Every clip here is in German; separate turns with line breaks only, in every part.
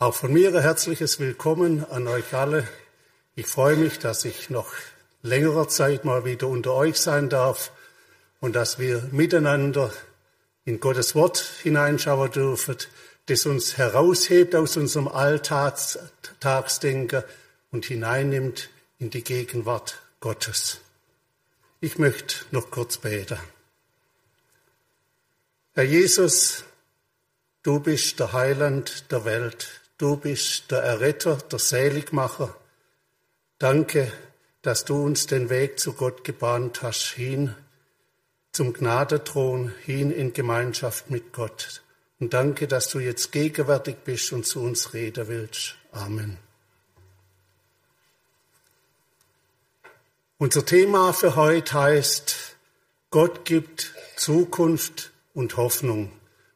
Auch von mir ein herzliches Willkommen an euch alle. Ich freue mich, dass ich noch längerer Zeit mal wieder unter euch sein darf und dass wir miteinander in Gottes Wort hineinschauen dürfen, das uns heraushebt aus unserem Alltagsdenken und hineinnimmt in die Gegenwart Gottes. Ich möchte noch kurz beten. Herr Jesus, du bist der Heiland der Welt. Du bist der Erretter, der Seligmacher. Danke, dass du uns den Weg zu Gott gebahnt hast, hin zum Gnadethron, hin in Gemeinschaft mit Gott. Und danke, dass du jetzt gegenwärtig bist und zu uns reden willst. Amen. Unser Thema für heute heißt, Gott gibt Zukunft und Hoffnung.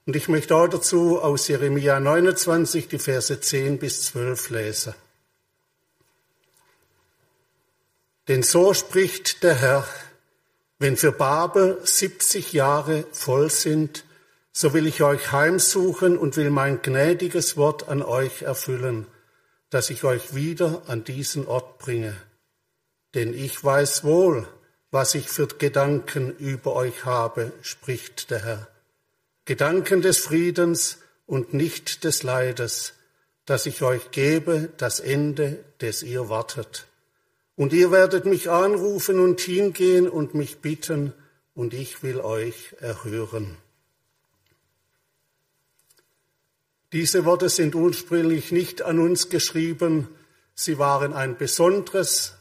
Und ich möchte auch dazu aus Jeremia 29 die Verse 10 bis 12 lesen. Denn so spricht der Herr, wenn für Babel 70 Jahre voll sind, so will ich euch heimsuchen und will mein gnädiges Wort an euch erfüllen, dass ich euch wieder an diesen Ort bringe. Denn ich weiß wohl, was ich für Gedanken über euch habe, spricht der Herr Gedanken des Friedens und nicht des Leides, dass ich euch gebe, das Ende, des ihr wartet. Und ihr werdet mich anrufen und hingehen und mich bitten, und ich will euch erhören. Diese Worte sind ursprünglich nicht an uns geschrieben, sie waren ein besonderes,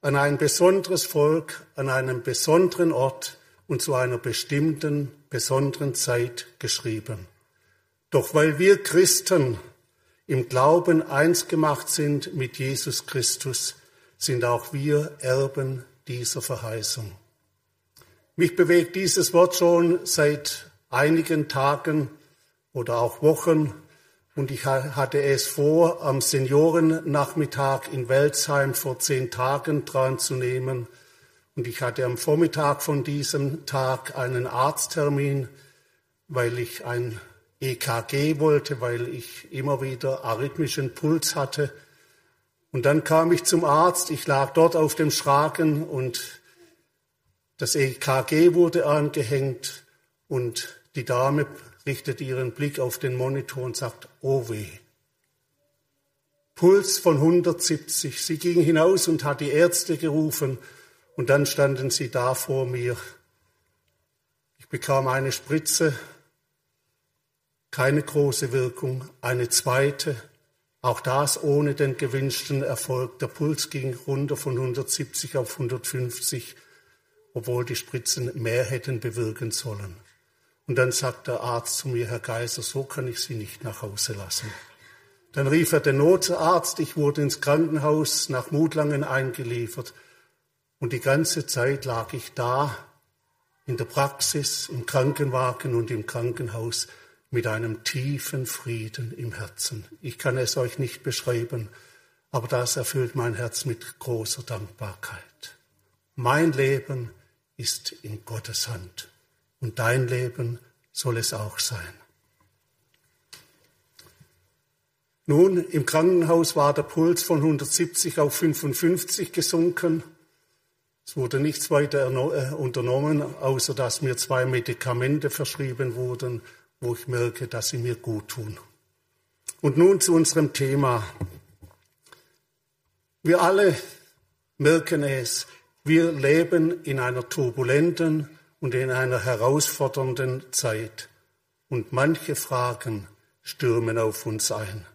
an ein besonderes Volk, an einem besonderen Ort und zu einer bestimmten besonderen Zeit geschrieben. Doch weil wir Christen im Glauben eins gemacht sind mit Jesus Christus, sind auch wir Erben dieser Verheißung. Mich bewegt dieses Wort schon seit einigen Tagen oder auch Wochen und ich hatte es vor, am Seniorennachmittag in Welzheim vor zehn Tagen dran zu nehmen und ich hatte am Vormittag von diesem Tag einen Arzttermin, weil ich ein EKG wollte, weil ich immer wieder arrhythmischen Puls hatte. Und dann kam ich zum Arzt, ich lag dort auf dem Schragen und das EKG wurde angehängt und die Dame richtet ihren Blick auf den Monitor und sagt, oh weh. Puls von 170. Sie ging hinaus und hat die Ärzte gerufen und dann standen sie da vor mir. Ich bekam eine Spritze, keine große Wirkung, eine zweite, auch das ohne den gewünschten Erfolg. Der Puls ging runter von 170 auf 150, obwohl die Spritzen mehr hätten bewirken sollen. Und dann sagt der Arzt zu mir, Herr Geiser, so kann ich Sie nicht nach Hause lassen. Dann rief er den Notarzt, ich wurde ins Krankenhaus nach Mutlangen eingeliefert. Und die ganze Zeit lag ich da in der Praxis, im Krankenwagen und im Krankenhaus mit einem tiefen Frieden im Herzen. Ich kann es euch nicht beschreiben, aber das erfüllt mein Herz mit großer Dankbarkeit. Mein Leben ist in Gottes Hand und dein Leben soll es auch sein. Nun, im Krankenhaus war der Puls von 170 auf 55 gesunken es wurde nichts weiter äh, unternommen, außer dass mir zwei Medikamente verschrieben wurden, wo ich merke, dass sie mir gut tun. Und nun zu unserem Thema. Wir alle merken es, wir leben in einer turbulenten und in einer herausfordernden Zeit. Und manche Fragen stürmen auf uns ein.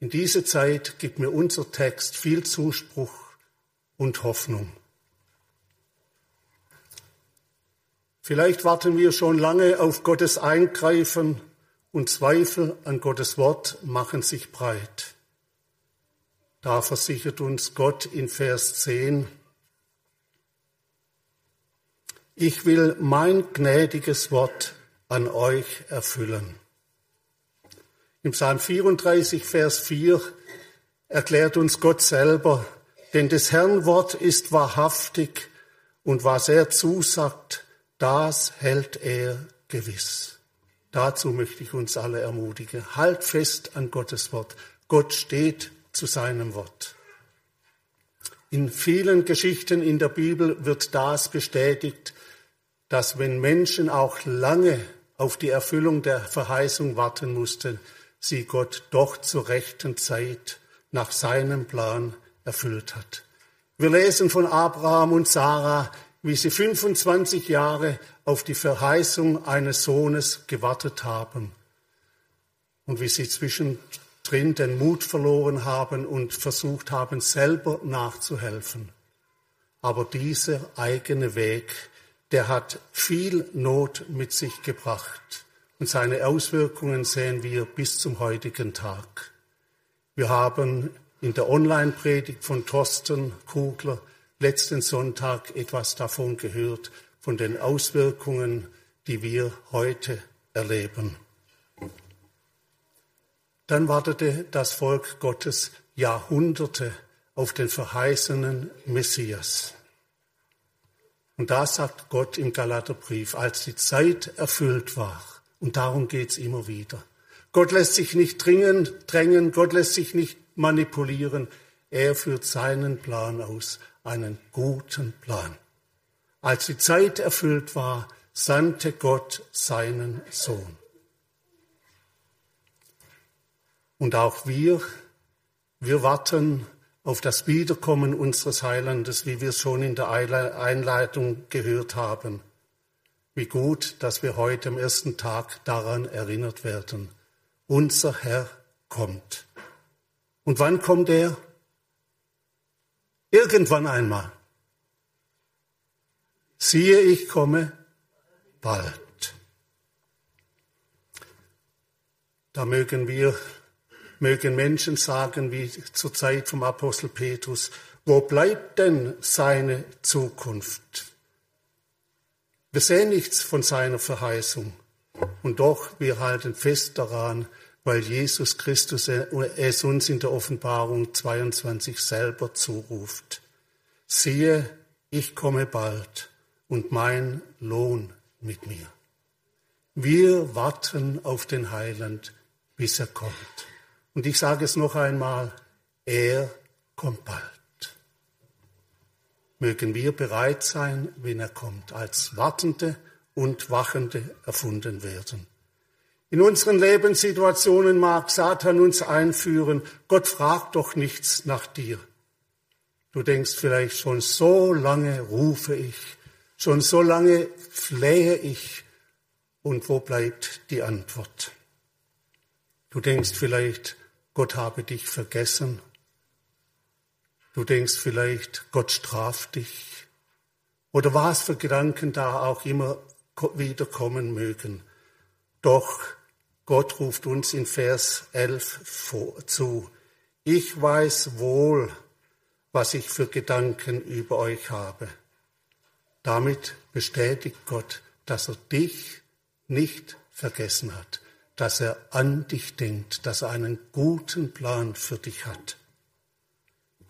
In diese Zeit gibt mir unser Text viel Zuspruch und Hoffnung. Vielleicht warten wir schon lange auf Gottes Eingreifen und Zweifel an Gottes Wort machen sich breit. Da versichert uns Gott in Vers 10, ich will mein gnädiges Wort an euch erfüllen. Im Psalm 34, Vers 4 erklärt uns Gott selber, denn des Herrn Wort ist wahrhaftig und was er zusagt, das hält er gewiss. Dazu möchte ich uns alle ermutigen. Halt fest an Gottes Wort. Gott steht zu seinem Wort. In vielen Geschichten in der Bibel wird das bestätigt, dass wenn Menschen auch lange auf die Erfüllung der Verheißung warten mussten, sie Gott doch zur rechten Zeit nach seinem Plan erfüllt hat. Wir lesen von Abraham und Sarah, wie sie 25 Jahre auf die Verheißung eines Sohnes gewartet haben und wie sie zwischendrin den Mut verloren haben und versucht haben, selber nachzuhelfen. Aber dieser eigene Weg, der hat viel Not mit sich gebracht und seine Auswirkungen sehen wir bis zum heutigen Tag. Wir haben in der Online-Predigt von Thorsten Kugler letzten Sonntag etwas davon gehört, von den Auswirkungen, die wir heute erleben. Dann wartete das Volk Gottes Jahrhunderte auf den verheißenen Messias. Und da sagt Gott im Galaterbrief, als die Zeit erfüllt war, und darum geht's immer wieder. Gott lässt sich nicht dringen, drängen, Gott lässt sich nicht manipulieren. Er führt seinen Plan aus, einen guten Plan. Als die Zeit erfüllt war, sandte Gott seinen Sohn. Und auch wir, wir warten auf das Wiederkommen unseres Heilandes, wie wir es schon in der Einleitung gehört haben. Wie gut, dass wir heute am ersten Tag daran erinnert werden. Unser Herr kommt. Und wann kommt er? Irgendwann einmal. Siehe, ich komme bald. Da mögen wir, mögen Menschen sagen, wie zur Zeit vom Apostel Petrus, wo bleibt denn seine Zukunft? Wir sehen nichts von seiner Verheißung. Und doch, wir halten fest daran, weil Jesus Christus es uns in der Offenbarung 22 selber zuruft. Siehe, ich komme bald und mein Lohn mit mir. Wir warten auf den Heiland, bis er kommt. Und ich sage es noch einmal, er kommt bald. Mögen wir bereit sein, wenn er kommt, als Wartende und Wachende erfunden werden. In unseren Lebenssituationen mag Satan uns einführen, Gott fragt doch nichts nach dir. Du denkst vielleicht, schon so lange rufe ich, schon so lange flehe ich, und wo bleibt die Antwort? Du denkst vielleicht, Gott habe dich vergessen. Du denkst vielleicht, Gott straft dich. Oder was für Gedanken da auch immer wieder kommen mögen. Doch Gott ruft uns in Vers 11 zu. Ich weiß wohl, was ich für Gedanken über euch habe. Damit bestätigt Gott, dass er dich nicht vergessen hat, dass er an dich denkt, dass er einen guten Plan für dich hat.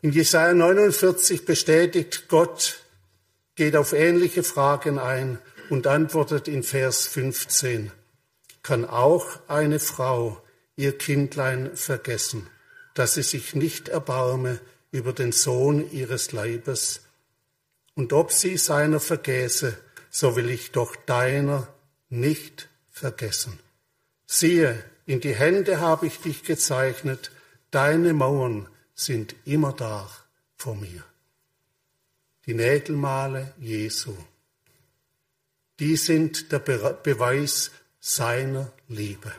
In Jesaja 49 bestätigt Gott, geht auf ähnliche Fragen ein und antwortet in Vers 15 kann auch eine Frau ihr Kindlein vergessen, dass sie sich nicht erbarme über den Sohn ihres Leibes. Und ob sie seiner vergäße, so will ich doch deiner nicht vergessen. Siehe, in die Hände habe ich dich gezeichnet, deine Mauern sind immer da vor mir. Die Nägelmale Jesu, die sind der Beweis seiner Liebe.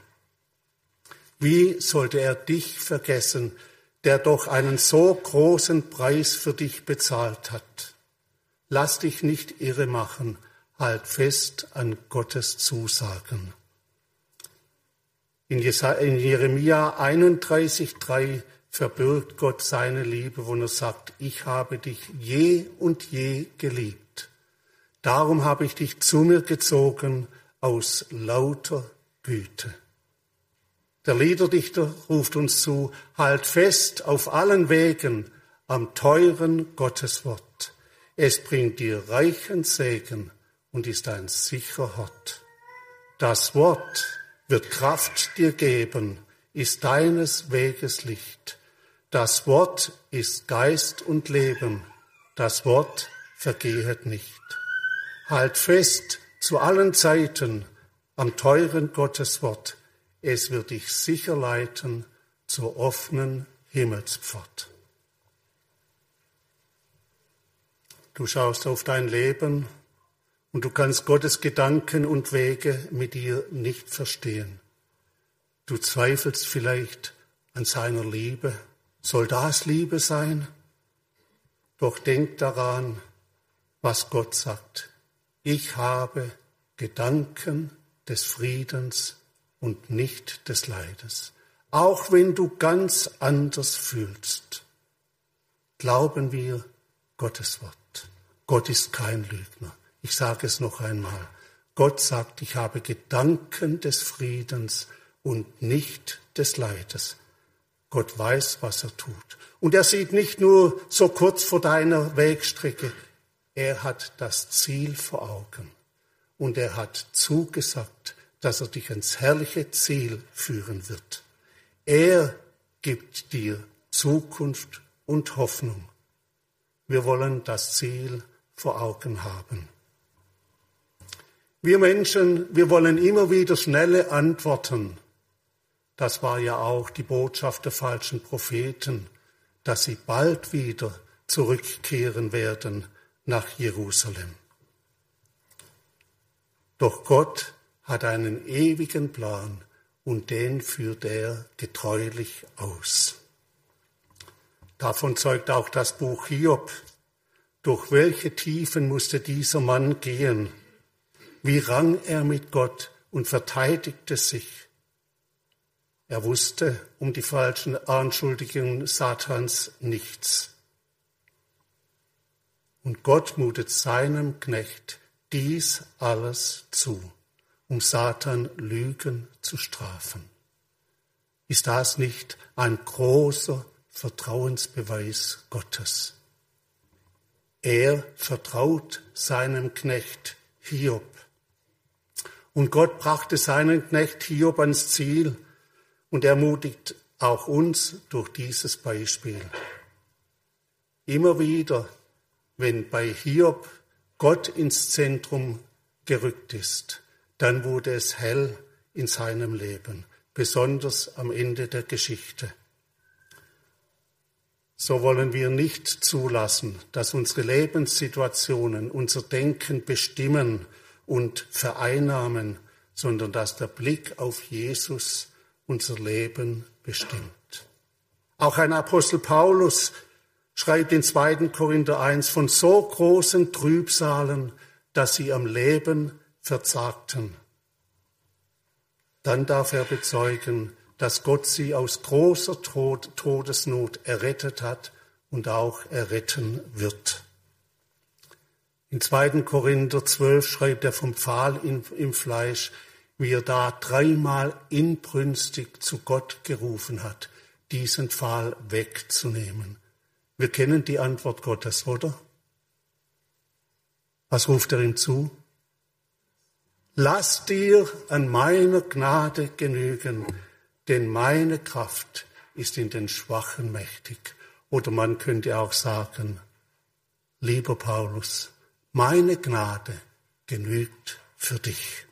Wie sollte er dich vergessen, der doch einen so großen Preis für dich bezahlt hat? Lass dich nicht irre machen, halt fest an Gottes Zusagen. In Jeremia 31,3 verbirgt Gott seine Liebe, wo er sagt, ich habe dich je und je geliebt. Darum habe ich dich zu mir gezogen aus lauter Güte. Der Liederdichter ruft uns zu, halt fest auf allen Wegen am teuren Gotteswort. Es bringt dir reichen Segen und ist ein sicherer Hort. Das Wort wird Kraft dir geben, ist deines Weges Licht. Das Wort ist Geist und Leben, das Wort vergehet nicht. Halt fest zu allen Zeiten am teuren Gotteswort, es wird dich sicher leiten zur offenen Himmelspfort. Du schaust auf dein Leben und du kannst Gottes Gedanken und Wege mit dir nicht verstehen. Du zweifelst vielleicht an seiner Liebe. Soll das Liebe sein? Doch denk daran, was Gott sagt. Ich habe Gedanken des Friedens und nicht des Leides. Auch wenn du ganz anders fühlst, glauben wir Gottes Wort. Gott ist kein Lügner. Ich sage es noch einmal. Gott sagt, ich habe Gedanken des Friedens und nicht des Leides. Gott weiß, was er tut. Und er sieht nicht nur so kurz vor deiner Wegstrecke, er hat das Ziel vor Augen. Und er hat zugesagt, dass er dich ins herrliche Ziel führen wird. Er gibt dir Zukunft und Hoffnung. Wir wollen das Ziel vor Augen haben. Wir Menschen, wir wollen immer wieder schnelle Antworten. Das war ja auch die Botschaft der falschen Propheten, dass sie bald wieder zurückkehren werden nach Jerusalem. Doch Gott hat einen ewigen Plan und den führt er getreulich aus. Davon zeugt auch das Buch Hiob, durch welche Tiefen musste dieser Mann gehen? Wie rang er mit Gott und verteidigte sich? Er wusste um die falschen Anschuldigungen Satans nichts. Und Gott mutet seinem Knecht dies alles zu, um Satan Lügen zu strafen. Ist das nicht ein großer Vertrauensbeweis Gottes? Er vertraut seinem Knecht Hiob. Und Gott brachte seinen Knecht Hiob ans Ziel und ermutigt auch uns durch dieses Beispiel. Immer wieder, wenn bei Hiob Gott ins Zentrum gerückt ist, dann wurde es hell in seinem Leben, besonders am Ende der Geschichte so wollen wir nicht zulassen, dass unsere Lebenssituationen unser Denken bestimmen und vereinnahmen, sondern dass der Blick auf Jesus unser Leben bestimmt. Auch ein Apostel Paulus schreibt in 2. Korinther 1 von so großen Trübsalen, dass sie am Leben verzagten. Dann darf er bezeugen, dass Gott sie aus großer Tod, Todesnot errettet hat und auch erretten wird. In 2. Korinther 12 schreibt er vom Pfahl im Fleisch, wie er da dreimal inbrünstig zu Gott gerufen hat, diesen Pfahl wegzunehmen. Wir kennen die Antwort Gottes, oder? Was ruft er ihm zu? Lass dir an meiner Gnade genügen, denn meine Kraft ist in den Schwachen mächtig. Oder man könnte auch sagen, lieber Paulus, meine Gnade genügt für dich.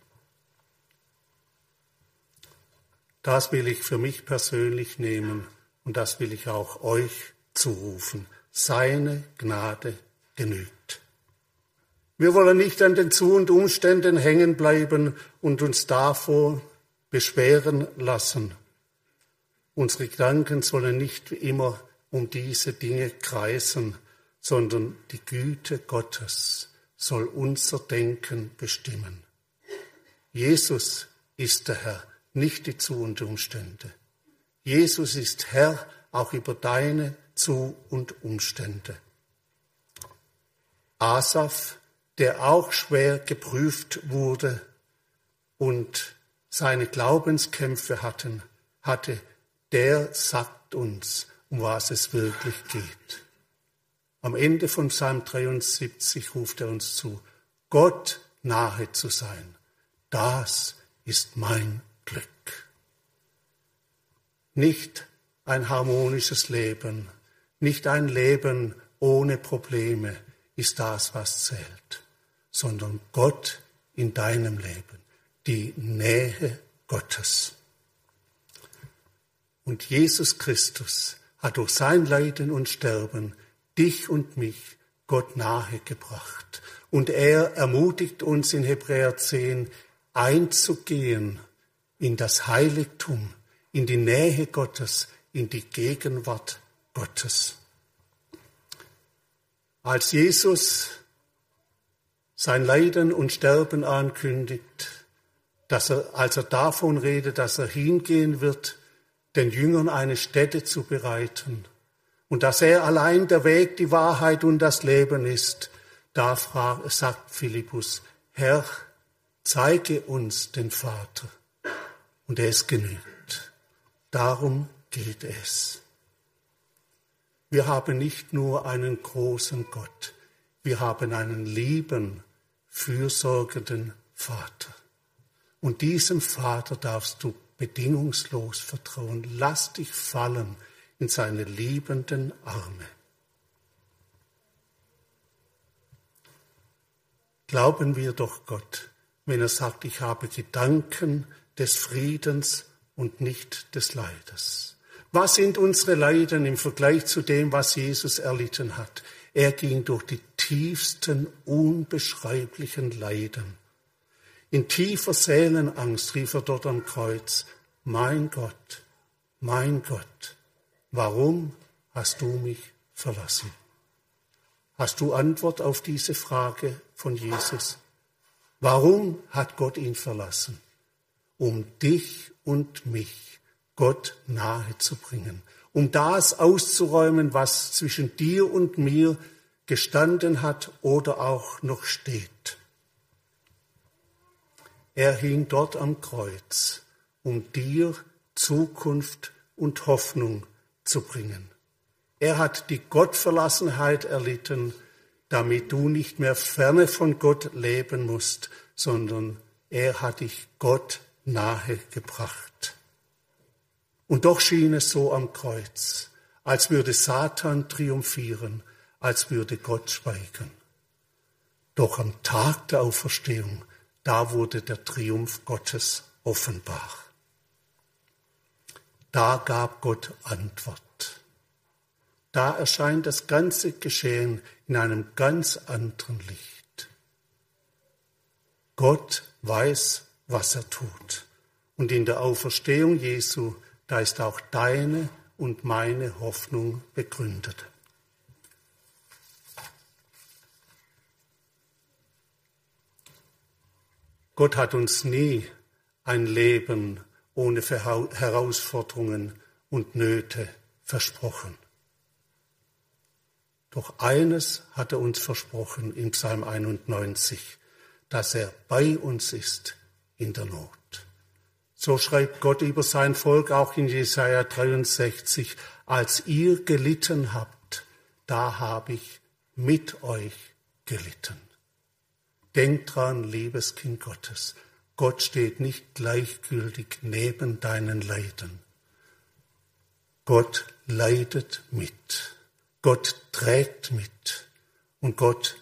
Das will ich für mich persönlich nehmen und das will ich auch euch zurufen. Seine Gnade genügt. Wir wollen nicht an den Zu- und Umständen hängen bleiben und uns davor beschweren lassen. Unsere Gedanken sollen nicht immer um diese Dinge kreisen, sondern die Güte Gottes soll unser Denken bestimmen. Jesus ist der Herr, nicht die Zu- und Umstände. Jesus ist Herr auch über deine Zu- und Umstände. Asaf, der auch schwer geprüft wurde und seine Glaubenskämpfe hatten, hatte, der sagt uns, um was es wirklich geht. Am Ende von Psalm 73 ruft er uns zu, Gott nahe zu sein. Das ist mein Glück. Nicht ein harmonisches Leben, nicht ein Leben ohne Probleme ist das, was zählt, sondern Gott in deinem Leben, die Nähe Gottes. Und Jesus Christus hat durch sein Leiden und Sterben dich und mich Gott nahe gebracht. Und er ermutigt uns in Hebräer 10 einzugehen in das Heiligtum, in die Nähe Gottes, in die Gegenwart Gottes. Als Jesus sein Leiden und Sterben ankündigt, dass er, als er davon redet, dass er hingehen wird, den Jüngern eine Stätte zu bereiten und dass er allein der Weg, die Wahrheit und das Leben ist, da fragt, sagt Philippus, Herr, zeige uns den Vater und es genügt. Darum geht es. Wir haben nicht nur einen großen Gott, wir haben einen lieben, fürsorgenden Vater. Und diesem Vater darfst du bedingungslos vertrauen. Lass dich fallen in seine liebenden Arme. Glauben wir doch Gott, wenn er sagt, ich habe Gedanken des Friedens und nicht des Leides. Was sind unsere Leiden im Vergleich zu dem, was Jesus erlitten hat? Er ging durch die tiefsten, unbeschreiblichen Leiden. In tiefer Seelenangst rief er dort am Kreuz, mein Gott, mein Gott, warum hast du mich verlassen? Hast du Antwort auf diese Frage von Jesus? Warum hat Gott ihn verlassen? Um dich und mich Gott nahe zu bringen, um das auszuräumen, was zwischen dir und mir gestanden hat oder auch noch steht. Er hing dort am Kreuz, um dir Zukunft und Hoffnung zu bringen. Er hat die Gottverlassenheit erlitten, damit du nicht mehr ferne von Gott leben musst, sondern er hat dich Gott nahe gebracht. Und doch schien es so am Kreuz, als würde Satan triumphieren, als würde Gott schweigen. Doch am Tag der Auferstehung, da wurde der Triumph Gottes offenbar. Da gab Gott Antwort. Da erscheint das ganze Geschehen in einem ganz anderen Licht. Gott weiß, was er tut. Und in der Auferstehung Jesu, da ist auch deine und meine Hoffnung begründet. Gott hat uns nie ein Leben ohne Herausforderungen und Nöte versprochen. Doch eines hat er uns versprochen in Psalm 91, dass er bei uns ist in der Not. So schreibt Gott über sein Volk auch in Jesaja 63, als ihr gelitten habt, da habe ich mit euch gelitten. Denkt dran, liebes Kind Gottes, Gott steht nicht gleichgültig neben deinen Leiden. Gott leidet mit. Gott trägt mit und Gott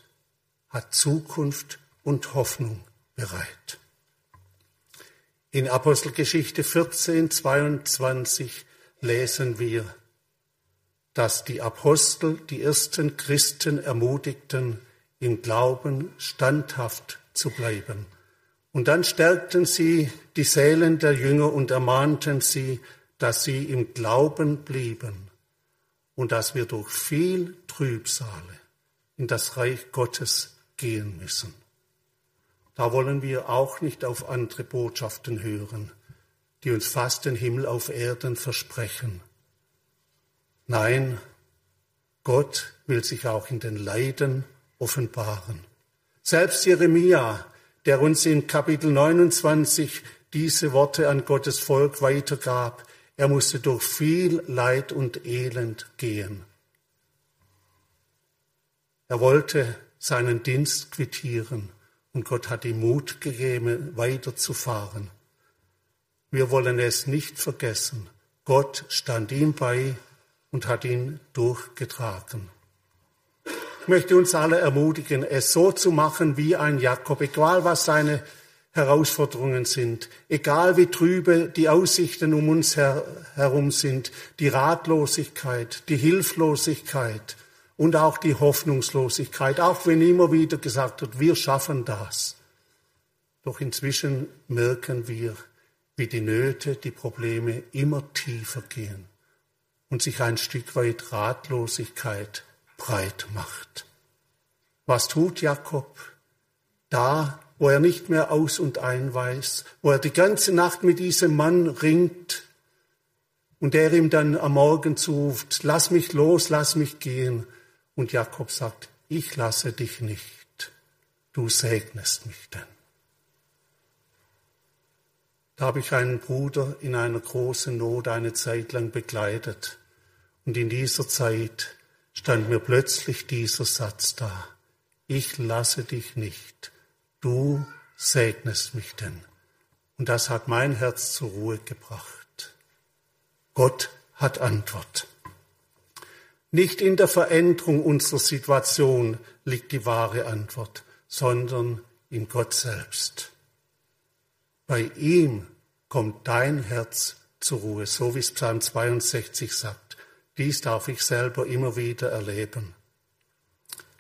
hat Zukunft und Hoffnung bereit. In Apostelgeschichte 14, 22 lesen wir, dass die Apostel die ersten Christen ermutigten, im Glauben standhaft zu bleiben. Und dann stärkten sie die Seelen der Jünger und ermahnten sie, dass sie im Glauben blieben und dass wir durch viel Trübsale in das Reich Gottes gehen müssen. Da wollen wir auch nicht auf andere Botschaften hören, die uns fast den Himmel auf Erden versprechen. Nein, Gott will sich auch in den Leiden offenbaren. Selbst Jeremia, der uns in Kapitel 29 diese Worte an Gottes Volk weitergab, er musste durch viel Leid und Elend gehen. Er wollte seinen Dienst quittieren und Gott hat ihm Mut gegeben, weiterzufahren. Wir wollen es nicht vergessen. Gott stand ihm bei und hat ihn durchgetragen. Ich möchte uns alle ermutigen, es so zu machen wie ein Jakob, egal was seine Herausforderungen sind, egal wie trübe die Aussichten um uns her herum sind, die Ratlosigkeit, die Hilflosigkeit und auch die Hoffnungslosigkeit, auch wenn immer wieder gesagt wird, wir schaffen das. Doch inzwischen merken wir, wie die Nöte, die Probleme immer tiefer gehen und sich ein Stück weit Ratlosigkeit breit macht. Was tut Jakob? Da, wo er nicht mehr aus und ein weiß, wo er die ganze Nacht mit diesem Mann ringt und er ihm dann am Morgen zuruft, lass mich los, lass mich gehen. Und Jakob sagt, ich lasse dich nicht, du segnest mich denn. Da habe ich einen Bruder in einer großen Not eine Zeit lang begleitet. Und in dieser Zeit stand mir plötzlich dieser Satz da. Ich lasse dich nicht. Du segnest mich denn. Und das hat mein Herz zur Ruhe gebracht. Gott hat Antwort. Nicht in der Veränderung unserer Situation liegt die wahre Antwort, sondern in Gott selbst. Bei ihm kommt dein Herz zur Ruhe, so wie es Psalm 62 sagt. Dies darf ich selber immer wieder erleben.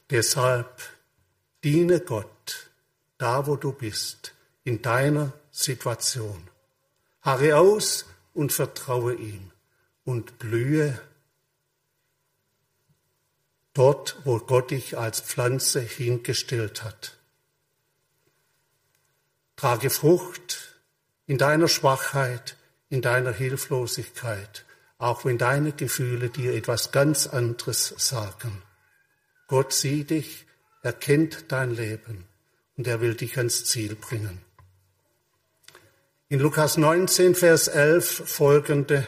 Deshalb diene Gott da, wo du bist, in deiner Situation. Harre aus und vertraue ihm und blühe dort, wo Gott dich als Pflanze hingestellt hat. Trage Frucht in deiner Schwachheit, in deiner Hilflosigkeit auch wenn deine Gefühle dir etwas ganz anderes sagen. Gott sieht dich, er kennt dein Leben und er will dich ans Ziel bringen. In Lukas 19, Vers 11 folgende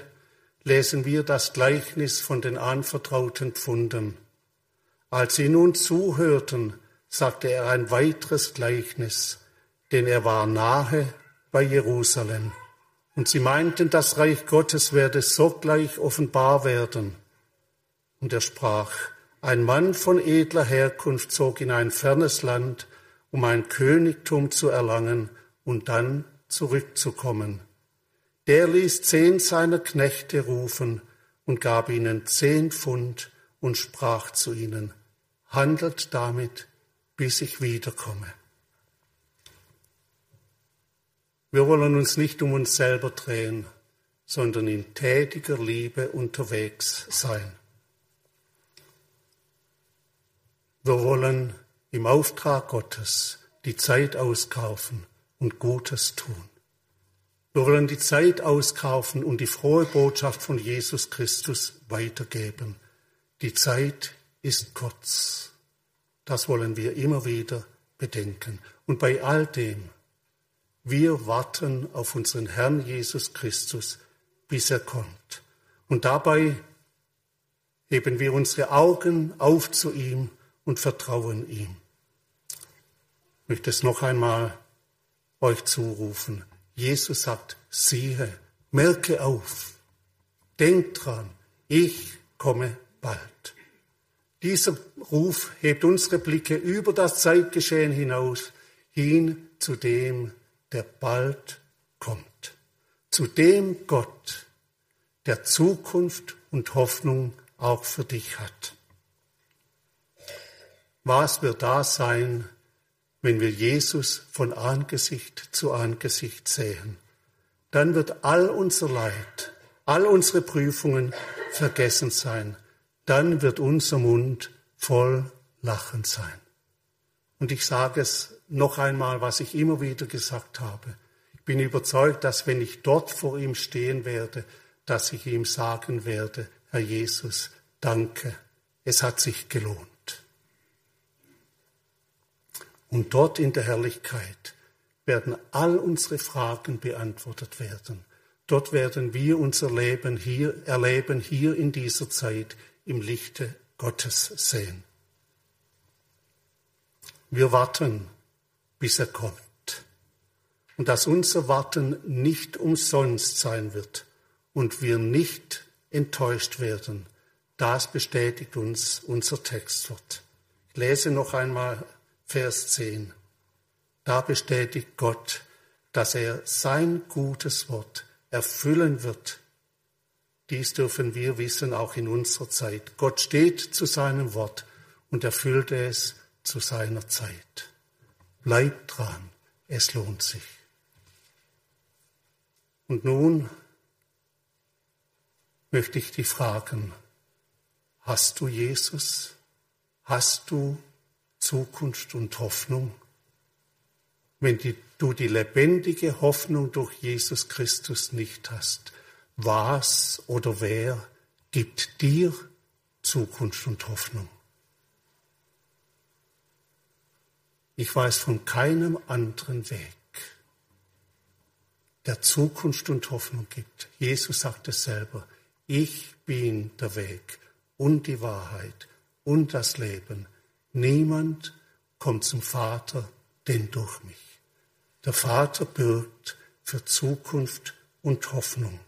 lesen wir das Gleichnis von den anvertrauten Pfunden. Als sie nun zuhörten, sagte er ein weiteres Gleichnis, denn er war nahe bei Jerusalem. Und sie meinten, das Reich Gottes werde sogleich offenbar werden. Und er sprach, ein Mann von edler Herkunft zog in ein fernes Land, um ein Königtum zu erlangen und dann zurückzukommen. Der ließ zehn seiner Knechte rufen und gab ihnen zehn Pfund und sprach zu ihnen, handelt damit, bis ich wiederkomme. Wir wollen uns nicht um uns selber drehen, sondern in tätiger Liebe unterwegs sein. Wir wollen im Auftrag Gottes die Zeit auskaufen und Gutes tun. Wir wollen die Zeit auskaufen und die frohe Botschaft von Jesus Christus weitergeben. Die Zeit ist kurz. Das wollen wir immer wieder bedenken. Und bei all dem wir warten auf unseren Herrn Jesus Christus, bis er kommt. Und dabei heben wir unsere Augen auf zu ihm und vertrauen ihm. Ich möchte es noch einmal euch zurufen. Jesus sagt, siehe, merke auf, denkt dran, ich komme bald. Dieser Ruf hebt unsere Blicke über das Zeitgeschehen hinaus hin zu dem, der bald kommt. Zu dem Gott, der Zukunft und Hoffnung auch für dich hat. Was wird da sein, wenn wir Jesus von Angesicht zu Angesicht sehen? Dann wird all unser Leid, all unsere Prüfungen vergessen sein. Dann wird unser Mund voll Lachen sein. Und ich sage es noch einmal, was ich immer wieder gesagt habe. Ich bin überzeugt, dass wenn ich dort vor ihm stehen werde, dass ich ihm sagen werde, Herr Jesus, danke, es hat sich gelohnt. Und dort in der Herrlichkeit werden all unsere Fragen beantwortet werden. Dort werden wir unser Leben hier erleben, hier in dieser Zeit im Lichte Gottes sehen. Wir warten bis er kommt. und dass unser Warten nicht umsonst sein wird und wir nicht enttäuscht werden. Das bestätigt uns unser Textwort. Ich lese noch einmal Vers 10. Da bestätigt Gott, dass er sein gutes Wort erfüllen wird. Dies dürfen wir wissen auch in unserer Zeit. Gott steht zu seinem Wort und erfüllt es zu seiner Zeit. Bleibt dran, es lohnt sich. Und nun möchte ich dich fragen, hast du Jesus? Hast du Zukunft und Hoffnung? Wenn die, du die lebendige Hoffnung durch Jesus Christus nicht hast, was oder wer gibt dir Zukunft und Hoffnung? Ich weiß von keinem anderen Weg, der Zukunft und Hoffnung gibt. Jesus sagt es selber, ich bin der Weg und die Wahrheit und das Leben. Niemand kommt zum Vater denn durch mich. Der Vater bürgt für Zukunft und Hoffnung.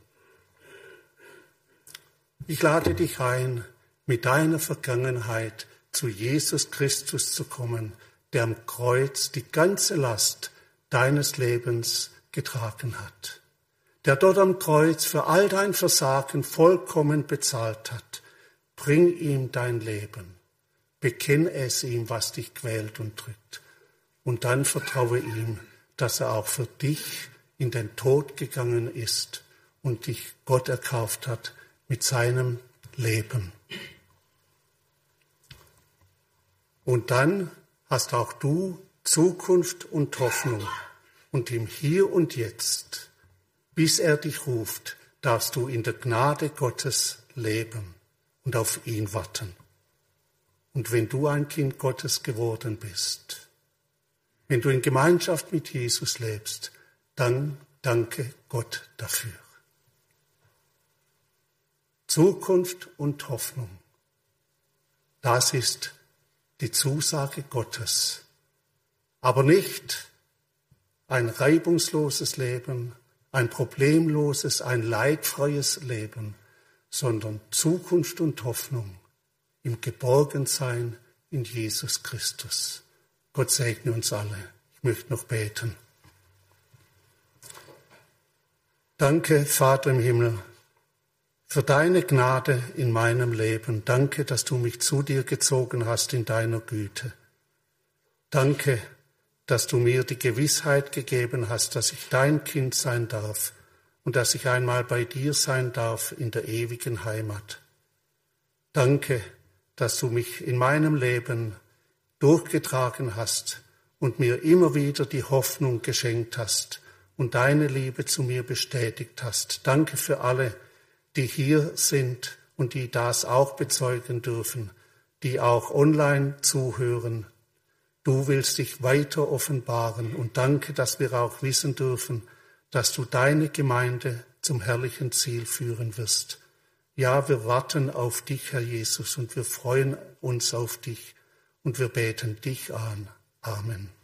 Ich lade dich ein, mit deiner Vergangenheit zu Jesus Christus zu kommen, der am Kreuz die ganze Last deines Lebens getragen hat, der dort am Kreuz für all dein Versagen vollkommen bezahlt hat. Bring ihm dein Leben, bekenn es ihm, was dich quält und drückt, und dann vertraue ihm, dass er auch für dich in den Tod gegangen ist und dich Gott erkauft hat mit seinem Leben. Und dann hast auch du Zukunft und Hoffnung. Und im Hier und Jetzt, bis er dich ruft, darfst du in der Gnade Gottes leben und auf ihn warten. Und wenn du ein Kind Gottes geworden bist, wenn du in Gemeinschaft mit Jesus lebst, dann danke Gott dafür. Zukunft und Hoffnung, das ist die Zusage Gottes, aber nicht ein reibungsloses Leben, ein problemloses, ein leidfreies Leben, sondern Zukunft und Hoffnung im Geborgensein in Jesus Christus. Gott segne uns alle. Ich möchte noch beten. Danke, Vater im Himmel, für deine Gnade in meinem Leben. Danke, dass du mich zu dir gezogen hast in deiner Güte. Danke, dass du mir die Gewissheit gegeben hast, dass ich dein Kind sein darf und dass ich einmal bei dir sein darf in der ewigen Heimat. Danke, dass du mich in meinem Leben durchgetragen hast und mir immer wieder die Hoffnung geschenkt hast und deine Liebe zu mir bestätigt hast. Danke für alle, die hier sind und die das auch bezeugen dürfen, die auch online zuhören. Du willst dich weiter offenbaren und danke, dass wir auch wissen dürfen, dass du deine Gemeinde zum herrlichen Ziel führen wirst. Ja, wir warten auf dich, Herr Jesus, und wir freuen uns auf dich und wir beten dich an. Amen.